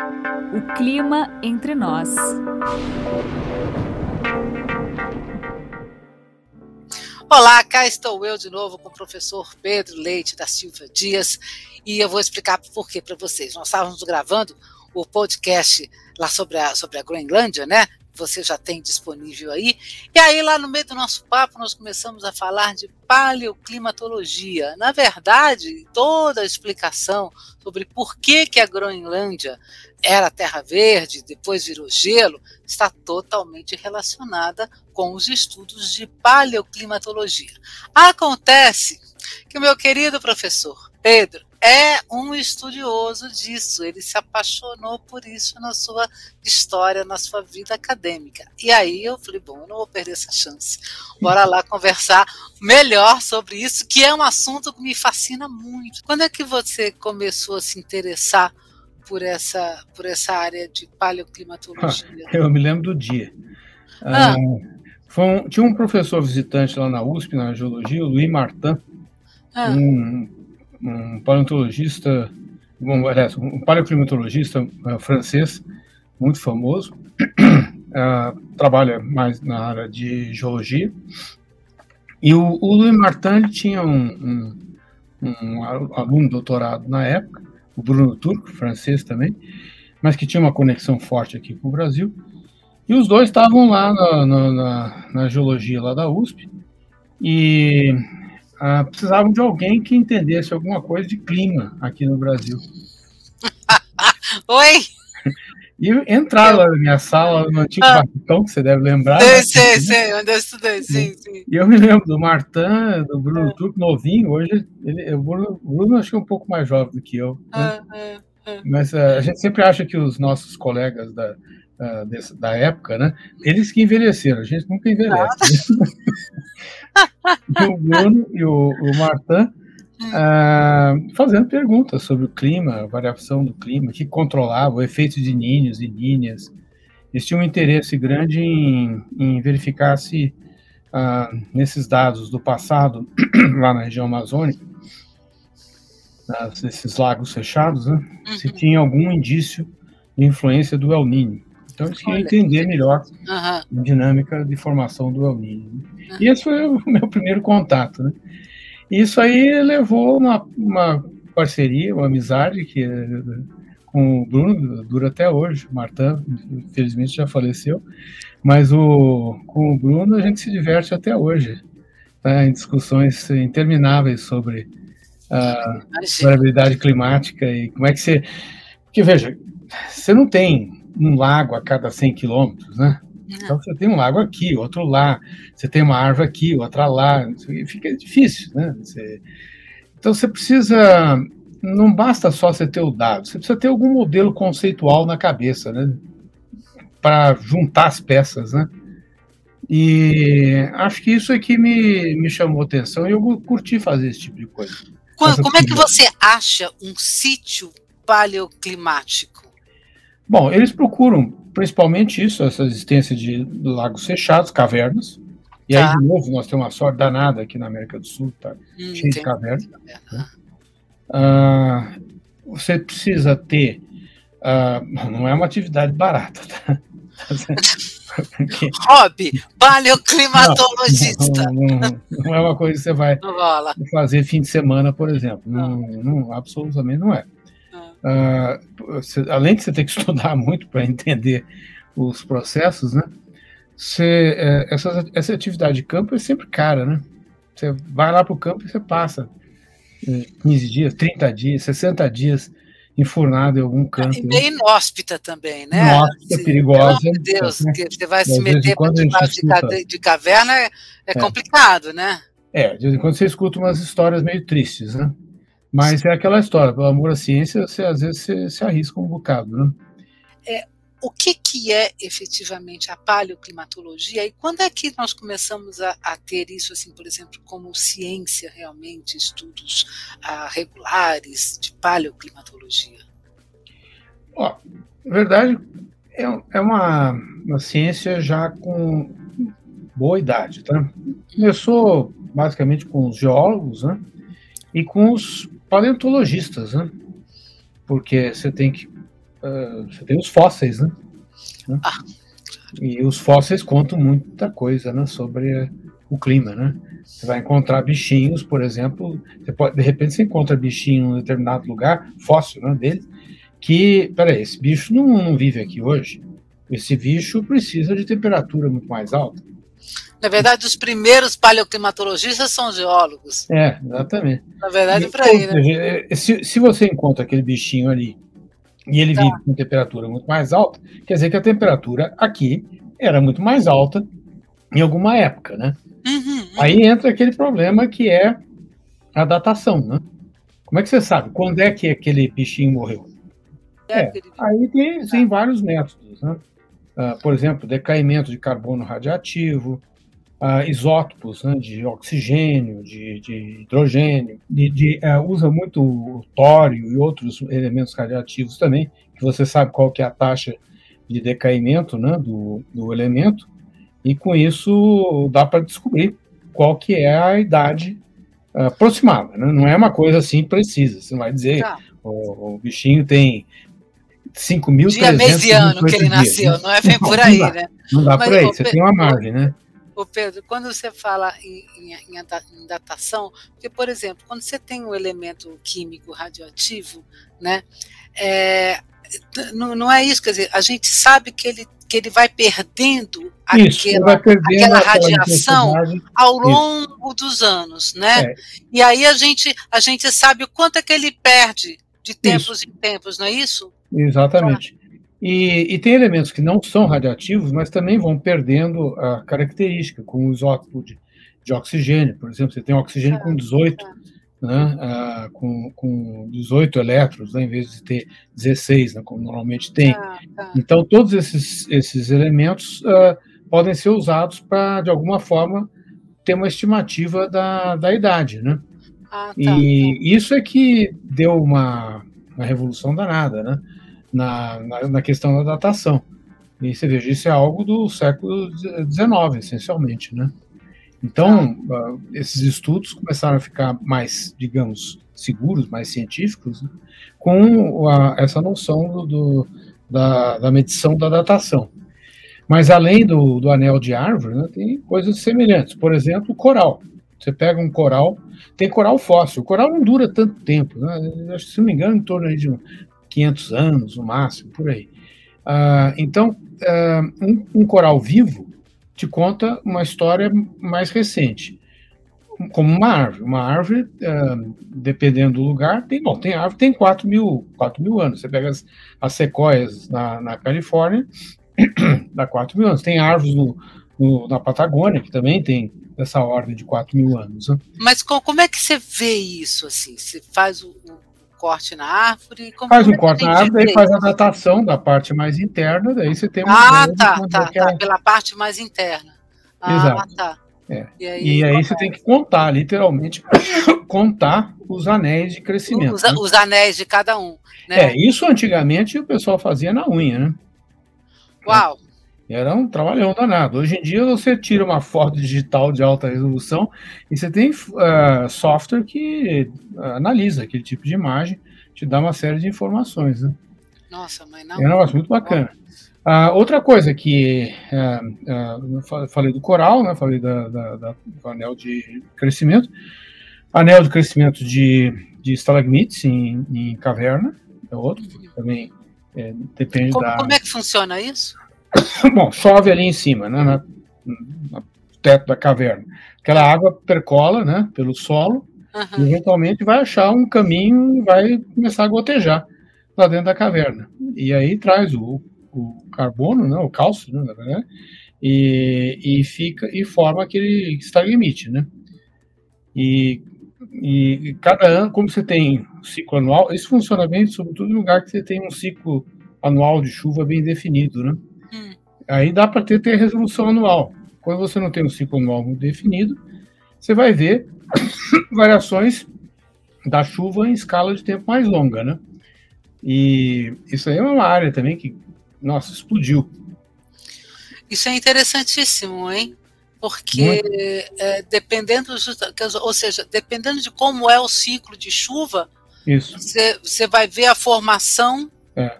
O clima entre nós. Olá, cá estou eu de novo com o professor Pedro Leite da Silva Dias e eu vou explicar por quê para vocês. Nós estávamos gravando o podcast lá sobre a, sobre a Groenlândia, né? Você já tem disponível aí. E aí, lá no meio do nosso papo, nós começamos a falar de paleoclimatologia. Na verdade, toda a explicação sobre por que, que a Groenlândia era terra verde, depois virou gelo, está totalmente relacionada com os estudos de paleoclimatologia. Acontece que o meu querido professor Pedro é um estudioso disso, ele se apaixonou por isso na sua história, na sua vida acadêmica. E aí eu falei, bom, eu não vou perder essa chance. Bora lá conversar melhor sobre isso, que é um assunto que me fascina muito. Quando é que você começou a se interessar por essa, por essa área de paleoclimatologia? Eu me lembro do dia. Ah. Um, tinha um professor visitante lá na USP, na geologia, o Louis Martin, ah. um, um paleontologista, um, aliás, um paleoclimatologista uh, francês, muito famoso, uh, trabalha mais na área de geologia. E o, o Louis Martin tinha um, um, um aluno doutorado na época, o Bruno Turco, francês também, mas que tinha uma conexão forte aqui com o Brasil. E os dois estavam lá na, na, na, na geologia lá da USP e ah, precisavam de alguém que entendesse alguma coisa de clima aqui no Brasil. Oi! E entrar lá na minha sala, no antigo ah. Que você deve lembrar. Sei, né? sei, sei, onde eu estudei, sim, sim. E eu me lembro do Martin, do Bruno ah. Turco, novinho, hoje, ele, o Bruno, Bruno acho que é um pouco mais jovem do que eu. Né? Ah, ah, ah. Mas uh, a gente sempre acha que os nossos colegas da, uh, desse, da época, né, eles que envelheceram, a gente nunca envelhece. Né? o Bruno e o, o Martin uh, fazendo perguntas sobre o clima, a variação do clima, que controlava o efeito de ninhos e ninhas. Eles tinham um interesse grande em, em verificar se uh, nesses dados do passado, lá na região amazônica, uh, esses lagos fechados, né, uhum. se tinha algum indício de influência do El Niño. Então eles queriam entender melhor uhum. a dinâmica de formação do El Niño. Uhum. E esse foi o meu primeiro contato, né? Isso aí levou uma, uma parceria, uma amizade que com o Bruno dura até hoje. O Martin, infelizmente, já faleceu, mas o, com o Bruno a gente se diverte até hoje, tá? em discussões intermináveis sobre a variabilidade climática e como é que você. Porque veja, você não tem um lago a cada 100 quilômetros, né? Então você tem um lago aqui, outro lá, você tem uma árvore aqui, outra lá, fica difícil, né? Você... Então você precisa, não basta só você ter o dado, você precisa ter algum modelo conceitual na cabeça, né? Para juntar as peças, né? E acho que isso aqui me, me chamou atenção e eu curti fazer esse tipo de coisa. Como, como é que você acha um sítio paleoclimático? Bom, eles procuram principalmente isso, essa existência de lagos fechados, cavernas. E tá. aí, de novo, nós temos uma sorte danada aqui na América do Sul, tá? Hum, cheio de cavernas. Né? Ah, você precisa ter. Ah, não é uma atividade barata, tá? Porque... Hobby, paleoclimatologista. Não, não, não, não, é uma coisa que você vai fazer fim de semana, por exemplo. Não, não absolutamente não é. Uh, você, além de você ter que estudar muito para entender os processos, né? Você, é, essa, essa atividade de campo é sempre cara, né? Você vai lá para o campo e você passa 15 é, dias, 30 dias, 60 dias enfurnado em algum canto. E bem inóspita também, né? Inóspita, assim, perigosa. Meu Deus, né? você vai se meter de, de caverna é, é, é, complicado, né? É, de vez em quando você escuta umas histórias meio tristes, né? Mas é aquela história, pelo amor à ciência, você às vezes se, se arrisca um bocado, né? É, o que, que é efetivamente a paleoclimatologia e quando é que nós começamos a, a ter isso, assim, por exemplo, como ciência realmente, estudos ah, regulares de paleoclimatologia? Ó, na verdade, é, é uma, uma ciência já com boa idade, tá? Começou basicamente com os geólogos, né? E com os paleontologistas, né? Porque você tem que uh, você tem os fósseis, né? Ah. E os fósseis contam muita coisa, né, sobre o clima, né? Você vai encontrar bichinhos, por exemplo, pode, de repente você encontra bichinho em um determinado lugar, fóssil, né, dele, que, peraí, esse bicho não, não vive aqui hoje. Esse bicho precisa de temperatura muito mais alta. Na verdade, os primeiros paleoclimatologistas são geólogos. É, exatamente. Na verdade, para aí, né? Se, se você encontra aquele bichinho ali e ele tá. vive com temperatura muito mais alta, quer dizer que a temperatura aqui era muito mais alta em alguma época, né? Uhum, uhum. Aí entra aquele problema que é a datação, né? Como é que você sabe quando é que aquele bichinho morreu? É, é aí tem, tem vários métodos, né? Uh, por exemplo, decaimento de carbono radioativo, uh, isótopos né, de oxigênio, de, de hidrogênio, de, de uh, usa muito tório e outros elementos radioativos também, que você sabe qual que é a taxa de decaimento né, do, do elemento, e com isso dá para descobrir qual que é a idade aproximada, né? não é uma coisa assim precisa, você não vai dizer tá. o, o bichinho tem 5 mil Dia mesiano que ele nasceu, não é bem por aí, não né? Não dá por aí, você tem uma margem, né? Ô Pedro, quando você fala em, em, em, datação, porque, por exemplo, quando você tem um elemento químico radioativo, né, é, não, não, é isso, quer dizer, a gente sabe que ele, que ele vai perdendo, isso, aquela, vai perdendo aquela radiação ao longo isso. dos anos, né? É. E aí a gente, a gente sabe o quanto é que ele perde de tempos isso. em tempos, não é isso? Exatamente. E, e, tem elementos que não são radioativos, mas também vão perdendo a característica, como o isótopo de, de oxigênio. Por exemplo, você tem oxigênio com 18, né, uh, com, com 18 elétrons, né, em vez de ter 16, né, como normalmente tem. Ah, tá. Então, todos esses, esses elementos uh, podem ser usados para, de alguma forma, ter uma estimativa da, da idade. Né? Ah, tá, e tá. isso é que deu uma, uma revolução danada, né? Na, na, na questão da datação. E você veja, isso é algo do século XIX, essencialmente, né? Então, uh, esses estudos começaram a ficar mais, digamos, seguros, mais científicos, né? com a, essa noção do, do da, da, medição da datação. Mas além do, do anel de árvore, né, tem coisas semelhantes. Por exemplo, o coral. Você pega um coral, tem coral fóssil. O coral não dura tanto tempo, né? se não me engano, em torno de 500 anos, no máximo, por aí. Uh, então, uh, um, um, coral vivo te conta uma história mais recente, como uma árvore. Uma árvore, uh, dependendo do lugar, tem, bom, tem árvore tem 4 mil, 4 mil anos. Você pega as, as sequoias na, na Califórnia, dá 4 mil anos. Tem árvores no, no, na Patagônia, que também tem essa ordem de 4 mil anos. Né? Mas como é que você vê isso? Assim? Você faz o, corte na árvore? Faz um corte na árvore, daí faz a datação da parte mais interna, daí você tem uma. Ah, tá, tá, tá, pela parte mais interna. Ah, Exato. tá. É. E aí, e aí você tem que contar, literalmente, contar os anéis de crescimento. Os, né? os anéis de cada um. Né? É, isso antigamente o pessoal fazia na unha, né? Uau! Era um trabalhão danado. Hoje em dia você tira uma foto digital de alta resolução e você tem uh, software que analisa aquele tipo de imagem, te dá uma série de informações. Né? Nossa, mas não. É um negócio muito bacana. Uh, outra coisa que uh, falei do coral, né? Falei da, da, da, do anel de crescimento, anel de crescimento de, de estalagmites em, em caverna, é outro, também é, depende como, da. Como é que funciona isso? Bom, chove ali em cima, né, na, no teto da caverna. Aquela água percola, né, pelo solo uhum. e eventualmente vai achar um caminho e vai começar a gotejar lá dentro da caverna. E aí traz o, o carbono, né, o cálcio, né, verdade, e, e fica e forma aquele limite, né? E, e cada ano, como você tem ciclo anual, isso funciona bem, sobretudo em lugar que você tem um ciclo anual de chuva bem definido, né? Aí dá para ter, ter resolução anual. Quando você não tem um ciclo anual definido, você vai ver variações da chuva em escala de tempo mais longa, né? E isso aí é uma área também que, nossa, explodiu. Isso é interessantíssimo, hein? Porque é, dependendo, ou seja, dependendo de como é o ciclo de chuva. Você, vai ver a formação é.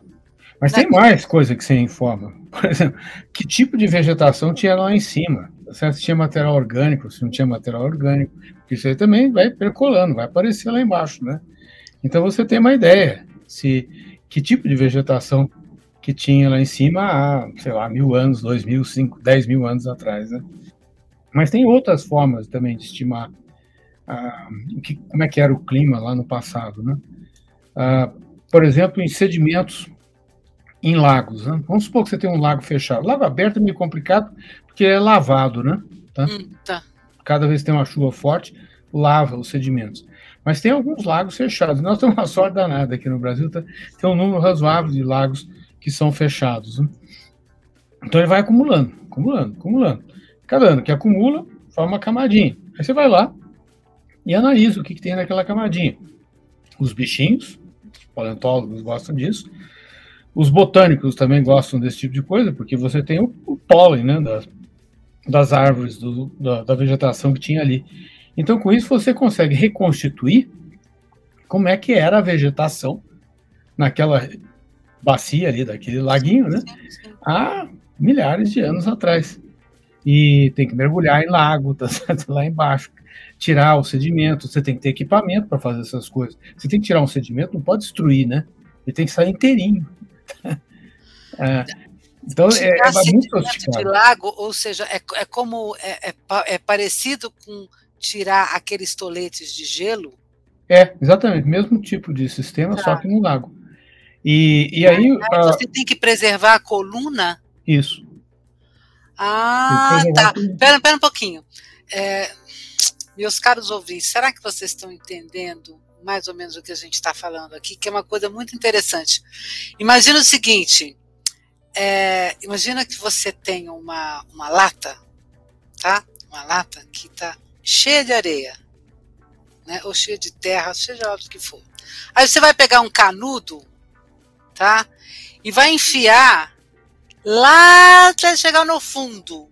Mas tem mais coisa que você informa. Por exemplo, que tipo de vegetação tinha lá em cima? Se tinha material orgânico, se não tinha material orgânico. Isso aí também vai percolando, vai aparecer lá embaixo, né? Então você tem uma ideia se que tipo de vegetação que tinha lá em cima há, sei lá, mil anos, dois mil, cinco, dez mil anos atrás, né? Mas tem outras formas também de estimar ah, que, como é que era o clima lá no passado, né? Ah, por exemplo, em sedimentos em lagos. Né? Vamos supor que você tem um lago fechado. Lago aberto é meio complicado porque é lavado, né? Tá? Hum, tá. Cada vez que tem uma chuva forte, lava os sedimentos. Mas tem alguns lagos fechados. Nós temos uma sorte danada aqui no Brasil, tá? tem um número razoável de lagos que são fechados. Né? Então ele vai acumulando, acumulando, acumulando. Cada ano que acumula, forma uma camadinha. Aí você vai lá e analisa o que, que tem naquela camadinha. Os bichinhos, paleontólogos gostam disso. Os botânicos também gostam desse tipo de coisa, porque você tem o, o pólen né, das, das árvores, do, da, da vegetação que tinha ali. Então, com isso, você consegue reconstituir como é que era a vegetação naquela bacia ali, daquele laguinho, né? Há milhares de anos atrás. E tem que mergulhar em lago, tá certo? lá embaixo, tirar o sedimento. Você tem que ter equipamento para fazer essas coisas. Você tem que tirar um sedimento, não pode destruir, né? Ele tem que sair inteirinho. É, então é, é muito sofisticado. de lago, ou seja, é, é como é, é, é parecido com tirar aqueles toletes de gelo? É, exatamente, mesmo tipo de sistema, tá. só que no lago. E, e aí. aí você tem que preservar a coluna? Isso. Ah, tá. Pera, pera um pouquinho. É, meus caros ouvintes, será que vocês estão entendendo mais ou menos o que a gente está falando aqui? Que é uma coisa muito interessante. Imagina o seguinte: é, imagina que você tem uma, uma lata, tá? Uma lata que está cheia de areia, né? Ou cheia de terra, seja o que for. Aí você vai pegar um canudo, tá? E vai enfiar lá até chegar no fundo.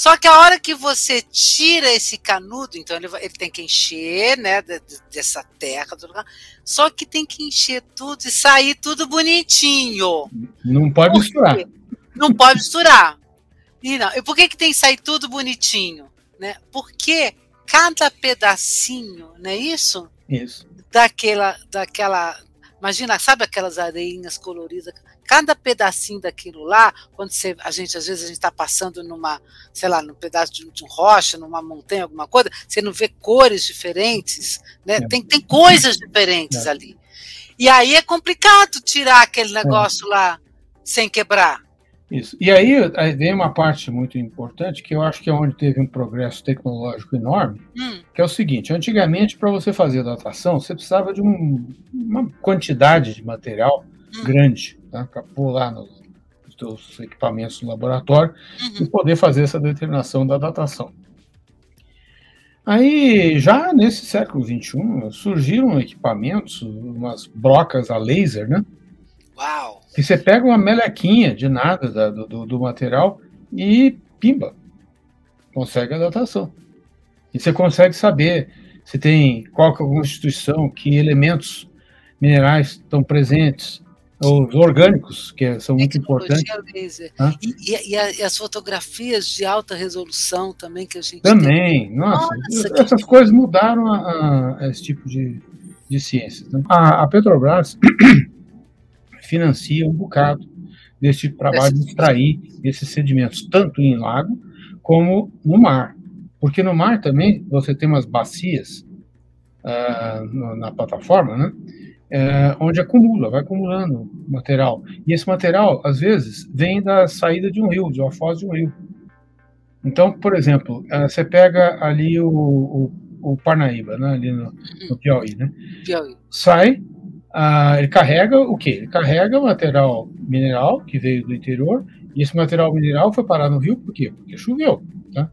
Só que a hora que você tira esse canudo, então ele, ele tem que encher, né, dessa terra, tudo, só que tem que encher tudo e sair tudo bonitinho. Não pode misturar. Não pode misturar. E não. E por que, que tem que sair tudo bonitinho? né? Porque cada pedacinho, não é isso? Isso. Daquela, daquela, imagina, sabe aquelas areinhas coloridas? Cada pedacinho daquilo lá, quando você, a gente às vezes a gente está passando numa, sei lá, num pedaço de, de rocha, numa montanha, alguma coisa, você não vê cores diferentes, né? É. Tem, tem coisas diferentes é. ali. E aí é complicado tirar aquele é. negócio é. lá sem quebrar. Isso. E aí, aí vem uma parte muito importante que eu acho que é onde teve um progresso tecnológico enorme, hum. que é o seguinte: antigamente, para você fazer datação, você precisava de um, uma quantidade de material. Grande tá? lá nos, nos seus equipamentos no laboratório uhum. e poder fazer essa determinação da datação. Aí, já nesse século XXI, surgiram equipamentos, umas brocas a laser, né? Uau! que você pega uma melequinha de nada da, do, do material e pimba, consegue a datação. E você consegue saber se tem qual que é a constituição, que elementos minerais estão presentes, os orgânicos, que são muito importantes. E, e, e, as fotografias de alta resolução também que a gente Também, tem. nossa, nossa essas que... coisas mudaram a, a, esse tipo de, de ciências. Né? A, a Petrobras financia um bocado desse trabalho de extrair esses sedimentos, tanto em lago como no mar. Porque no mar também você tem umas bacias uh, na plataforma, né? Uh, onde acumula, vai acumulando material. E esse material, às vezes, vem da saída de um rio, de uma foz de um rio. Então, por exemplo, uh, você pega ali o, o, o Parnaíba, né, ali no, no Piauí, né? Piauí. Sai ah, ele carrega o quê? Ele carrega material mineral que veio do interior, e esse material mineral foi parar no rio por quê? Porque choveu. Tá?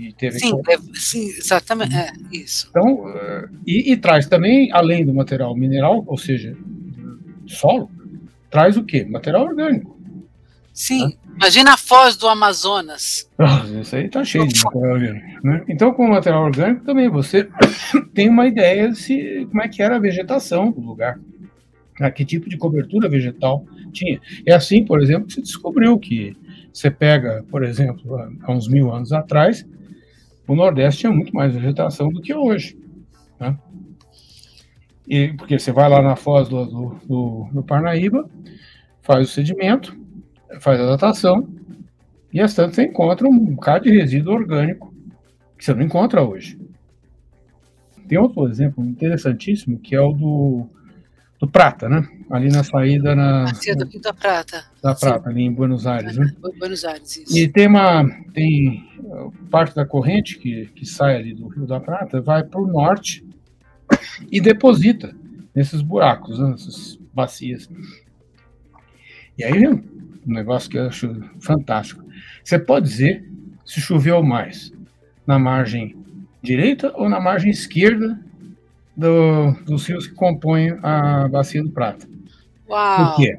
E teve sim, que... é, sim, exatamente. É, isso. Então, uh, e, e, traz também, além do material mineral, ou seja, solo, traz o quê? Material orgânico. Sim, tá? imagina a foz do Amazonas. Ah, isso aí está cheio de material orgânico. Né? Então, com o material orgânico também você tem uma ideia de se, como é que era a vegetação do lugar. Né, que tipo de cobertura vegetal Tinha. É assim, por exemplo, que se descobriu que você pega, por exemplo, há uns mil anos atrás, o Nordeste tinha muito mais vegetação do que hoje. Né? E, porque você vai lá na foz do, do, do, Parnaíba, faz o sedimento, faz a datação, e as tantas você encontra um bocado de resíduo orgânico que você não encontra hoje. Tem outro exemplo interessantíssimo que é o do, do Prata, né? Ali na saída na. Rio da Prata. Da Prata, Sim. ali em Buenos Aires, né? Buenos Aires, isso. E tem uma. Tem parte da corrente que, que sai ali do Rio da Prata, vai para o norte e deposita nesses buracos, né? nessas bacias. E aí um negócio que eu acho fantástico. Você pode dizer se choveu mais na margem direita ou na margem esquerda do, dos rios que compõem a bacia do Prata. Uau. Por quê?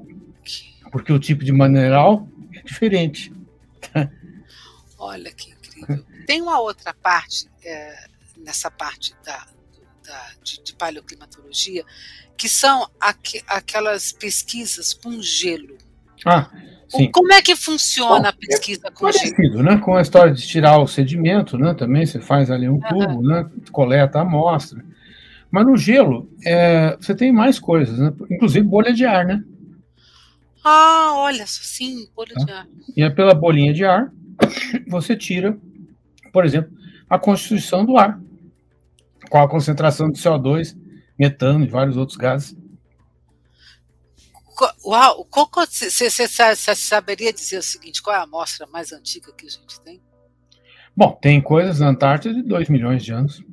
Porque o tipo de mineral é diferente. Olha que incrível. Tem uma outra parte, é, nessa parte da, da de, de, paleoclimatologia, que são aqu, aquelas pesquisas com gelo. Ah, Sim. Como é que funciona Bom, a pesquisa é com parecido, né? Com a história de tirar o sedimento, né? Também você faz ali um tubo, uhum. né? Coleta a amostra. Mas no gelo, é, você tem mais coisas, né? Inclusive bolha de ar, né? Ah, olha, sim, bolha tá? de ar. E é pela bolinha de ar, você tira, por exemplo, a constituição do ar. Qual a concentração de CO2, metano e vários outros gases. Uau, você saberia dizer o seguinte: qual é a amostra mais antiga que a gente tem? Bom, tem coisas na Antártida de 2 milhões de anos.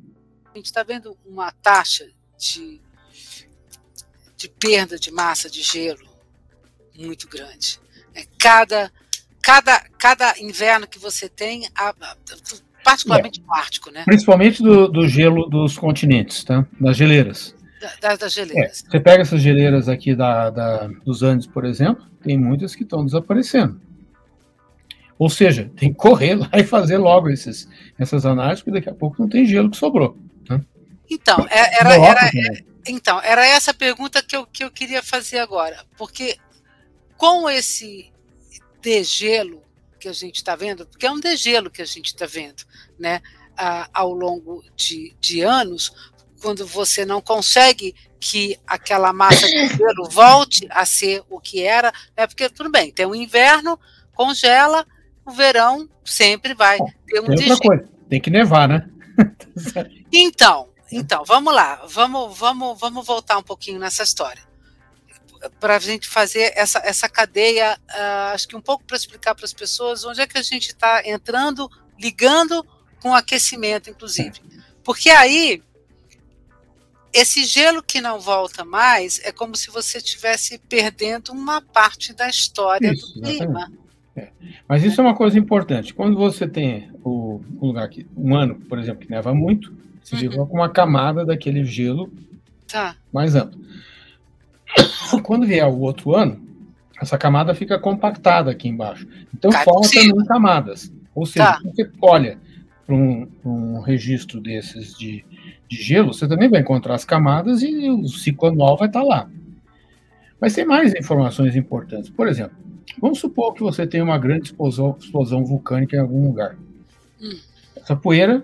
A gente está vendo uma taxa de, de perda de massa de gelo muito grande. É, cada, cada, cada inverno que você tem, particularmente é. no Ártico, né? Principalmente do, do gelo dos continentes, tá? das geleiras. Da, das geleiras. É, você pega essas geleiras aqui da, da, dos Andes, por exemplo, tem muitas que estão desaparecendo. Ou seja, tem que correr lá e fazer logo esses, essas análises, porque daqui a pouco não tem gelo que sobrou. Né? Então, é, era, era, era, então, era essa pergunta que eu, que eu queria fazer agora. Porque com esse degelo que a gente está vendo, porque é um degelo que a gente está vendo, né, ao longo de, de anos, quando você não consegue que aquela massa de gelo volte a ser o que era, é porque tudo bem, tem o inverno, congela, o verão sempre vai ter um tem outra coisa, tem que nevar, né? Então, então, vamos lá, vamos, vamos, vamos voltar um pouquinho nessa história. Para a gente fazer essa, essa cadeia, uh, acho que um pouco para explicar para as pessoas onde é que a gente está entrando, ligando com aquecimento, inclusive. Porque aí esse gelo que não volta mais é como se você estivesse perdendo uma parte da história isso, do clima. É. Mas isso é uma coisa importante. Quando você tem o, um lugar aqui, um ano, por exemplo, que neva muito, você uhum. com uma camada daquele gelo tá. mais amplo. Quando vier o outro ano, essa camada fica compactada aqui embaixo. Então Cai forma também camadas. Ou seja, tá. você olha para um, um registro desses de de gelo, você também vai encontrar as camadas e o ciclo anual vai estar lá. Mas tem mais informações importantes. Por exemplo, vamos supor que você tem uma grande explosão, explosão vulcânica em algum lugar. Hum. Essa poeira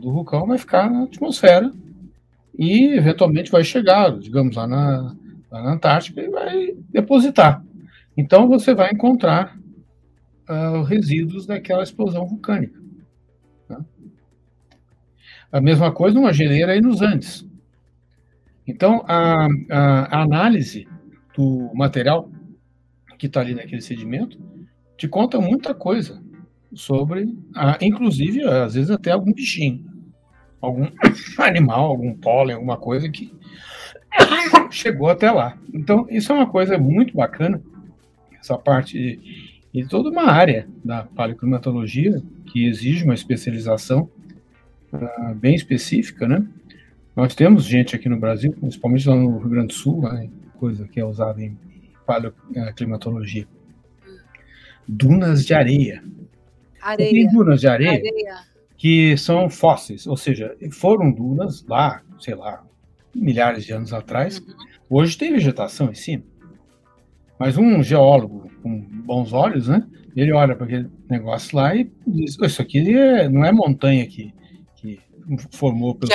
do vulcão vai ficar na atmosfera e eventualmente vai chegar, digamos, lá na, lá na Antártica e vai depositar. Então você vai encontrar uh, resíduos daquela explosão vulcânica. A mesma coisa numa geleira aí nos Andes. Então, a, a, a análise do material que está ali naquele sedimento te conta muita coisa sobre, a, inclusive, às vezes até algum bichinho, algum animal, algum pólen, alguma coisa que chegou até lá. Então, isso é uma coisa muito bacana, essa parte de, de toda uma área da paleoclimatologia que exige uma especialização uh, bem específica, né? Nós temos gente aqui no Brasil, principalmente lá no Rio Grande do Sul, né, coisa que é usada em paleoclimatologia. Dunas de areia. Areia. Tem dunas de areia, areia, que são fósseis, ou seja, foram dunas lá, sei lá, milhares de anos atrás. Uhum. Hoje tem vegetação em cima. Mas um geólogo com bons olhos, né? Ele olha para aquele negócio lá e diz: Isso aqui é, não é montanha que, que formou pelos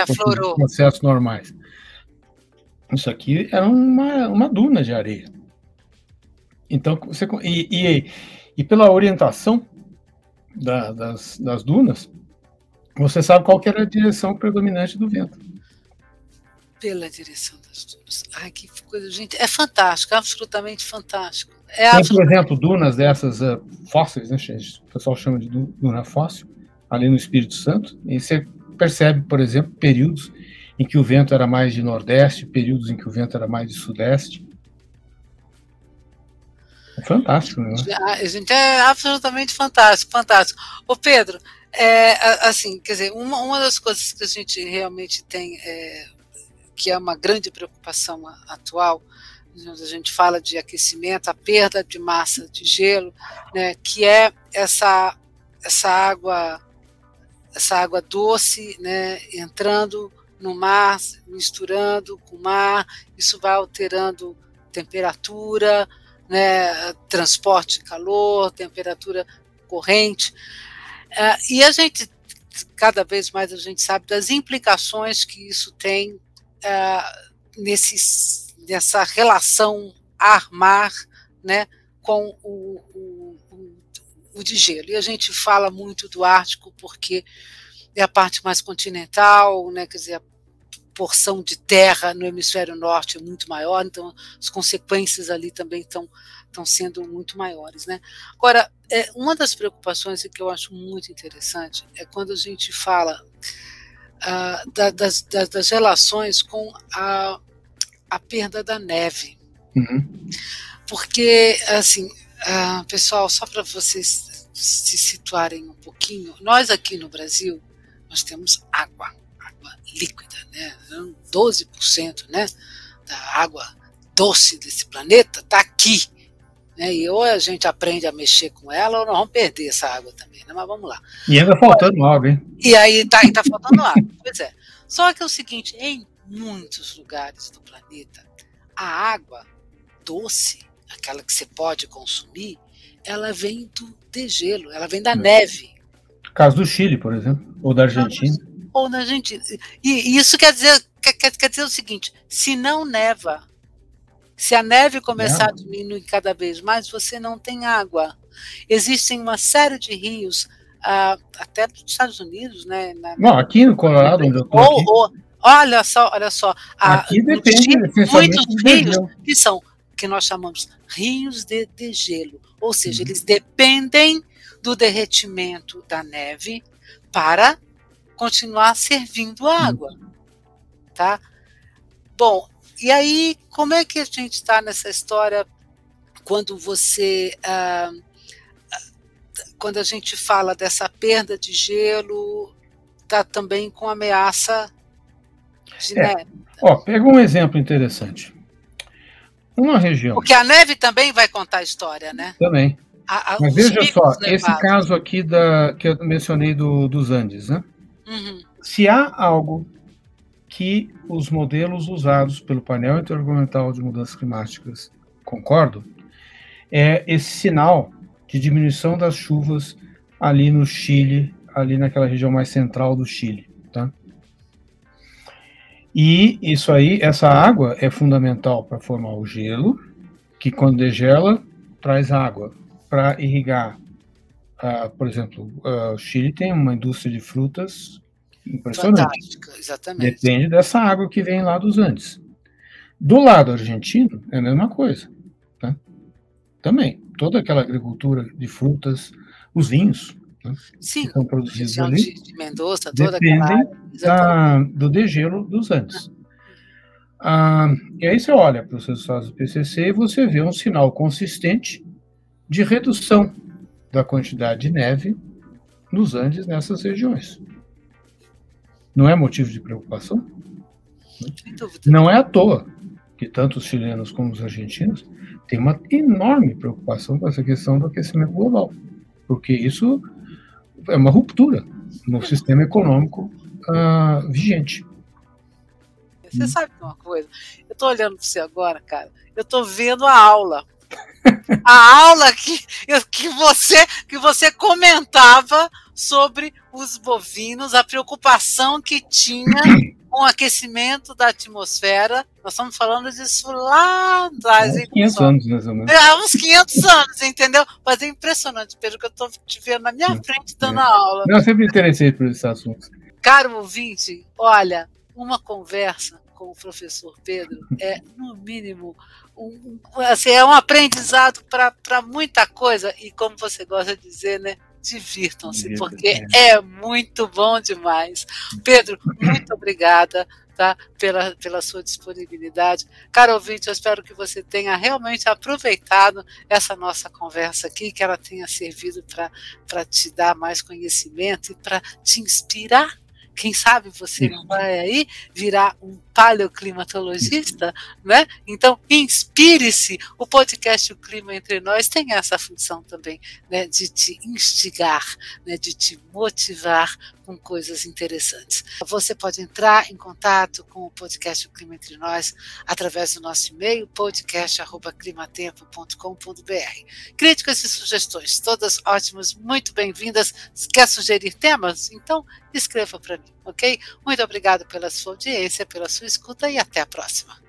processos normais. Isso aqui era uma, uma duna de areia. Então, você, e, e, e pela orientação da, das, das dunas, você sabe qual era a direção predominante do vento. Pela direção das dunas. Ai, que coisa, gente. É fantástico, absolutamente fantástico. É Tem, por exemplo, dunas dessas uh, fósseis, né, o pessoal chama de duna fóssil, ali no Espírito Santo, e você percebe, por exemplo, períodos em que o vento era mais de nordeste, períodos em que o vento era mais de sudeste. Fantástico, né? A gente é absolutamente fantástico, fantástico. Ô Pedro, é, assim, quer dizer, uma, uma das coisas que a gente realmente tem, é, que é uma grande preocupação atual, a gente fala de aquecimento, a perda de massa de gelo, né, que é essa essa água essa água doce, né, entrando no mar, misturando com o mar, isso vai alterando temperatura, né, transporte de calor, temperatura corrente, uh, e a gente cada vez mais a gente sabe das implicações que isso tem uh, nesses dessa relação ar-mar né, com o, o, o, o de gelo. E a gente fala muito do Ártico porque é a parte mais continental, né, quer dizer, porção de terra no hemisfério norte é muito maior, então as consequências ali também estão estão sendo muito maiores, né? Agora, é, uma das preocupações que eu acho muito interessante é quando a gente fala uh, da, das, das, das, relações com a, a perda da neve. Uhum. Porque, assim, uh, pessoal, só para vocês se situarem um pouquinho, nós aqui no Brasil, nós temos água, água líquida, né? 12% né, da água doce desse planeta está aqui. Né? E ou a gente aprende a mexer com ela, ou nós vamos perder essa água também, né? Mas vamos lá. E ainda faltando água, hein? E aí tá, tá faltando água, pois é. Só que é o seguinte, em muitos lugares do planeta, a água doce, aquela que você pode consumir, ela vem do degelo, ela vem da neve. Caso do Chile, por exemplo, ou da Argentina. Ou na Argentina. E isso quer dizer, quer, quer dizer o seguinte: se não neva, se a neve começar é. a diminuir cada vez mais, você não tem água. Existem uma série de rios, uh, até nos Estados Unidos, né? Na, Não, aqui no Colorado, onde eu estou. Ou, ou, Olha só, olha só. Aqui depende, muitos rios que são que nós chamamos rios de degelo, ou seja, uhum. eles dependem do derretimento da neve para continuar servindo água, uhum. tá? Bom, e aí como é que a gente está nessa história quando você ah, quando a gente fala dessa perda de gelo, está também com ameaça é. Ó, pega um exemplo interessante. Uma região. Porque a neve também vai contar a história, né? Também. A, a, Mas veja só, nevados. esse caso aqui da, que eu mencionei do, dos Andes, né? Uhum. Se há algo que os modelos usados pelo painel intergovernamental de mudanças climáticas concordam, é esse sinal de diminuição das chuvas ali no Chile, ali naquela região mais central do Chile, tá? E isso aí, essa água é fundamental para formar o gelo, que quando degela, traz água para irrigar. Uh, por exemplo, uh, o Chile tem uma indústria de frutas impressionante. Fantástica, exatamente. Depende dessa água que vem lá dos Andes. Do lado argentino, é a mesma coisa. Tá? Também, toda aquela agricultura de frutas, os vinhos, né, Sim, que são produzidos ali, de, de Mendoza, toda dependem da, do degelo dos Andes. Ah, e aí você olha para os resultados do PCC e você vê um sinal consistente de redução da quantidade de neve nos Andes nessas regiões. Não é motivo de preocupação? Não é à toa que tanto os chilenos como os argentinos têm uma enorme preocupação com essa questão do aquecimento global, porque isso é uma ruptura no sistema econômico uh, vigente. Você sabe uma coisa? Eu estou olhando para você agora, cara. Eu estou vendo a aula a aula que, que, você, que você comentava sobre os bovinos, a preocupação que tinha com o aquecimento da atmosfera. Nós estamos falando disso lá atrás. Há uns 500 anos, mais ou menos. É, há uns 500 anos, entendeu? Mas é impressionante, Pedro, que eu estou te vendo na minha frente dando é. aula. Eu sempre me interessei por esses assuntos. Caro ouvinte, olha, uma conversa com o professor Pedro é, no mínimo, um, assim, é um aprendizado para muita coisa, e como você gosta de dizer, né? Divirtam-se, porque é. é muito bom demais. Pedro, muito obrigada tá? pela, pela sua disponibilidade. Caro ouvinte, eu espero que você tenha realmente aproveitado essa nossa conversa aqui, que ela tenha servido para te dar mais conhecimento e para te inspirar quem sabe você não vai aí virar um paleoclimatologista, né? Então, inspire-se. O podcast O Clima Entre Nós tem essa função também, né? De te instigar, né? De te motivar com coisas interessantes. Você pode entrar em contato com o podcast O Clima Entre Nós através do nosso e-mail podcast@climatempo.com.br. Críticas e sugestões, todas ótimas, muito bem-vindas. Quer sugerir temas? Então, escreva para mim, ok? Muito obrigado pela sua audiência, pela sua escuta e até a próxima.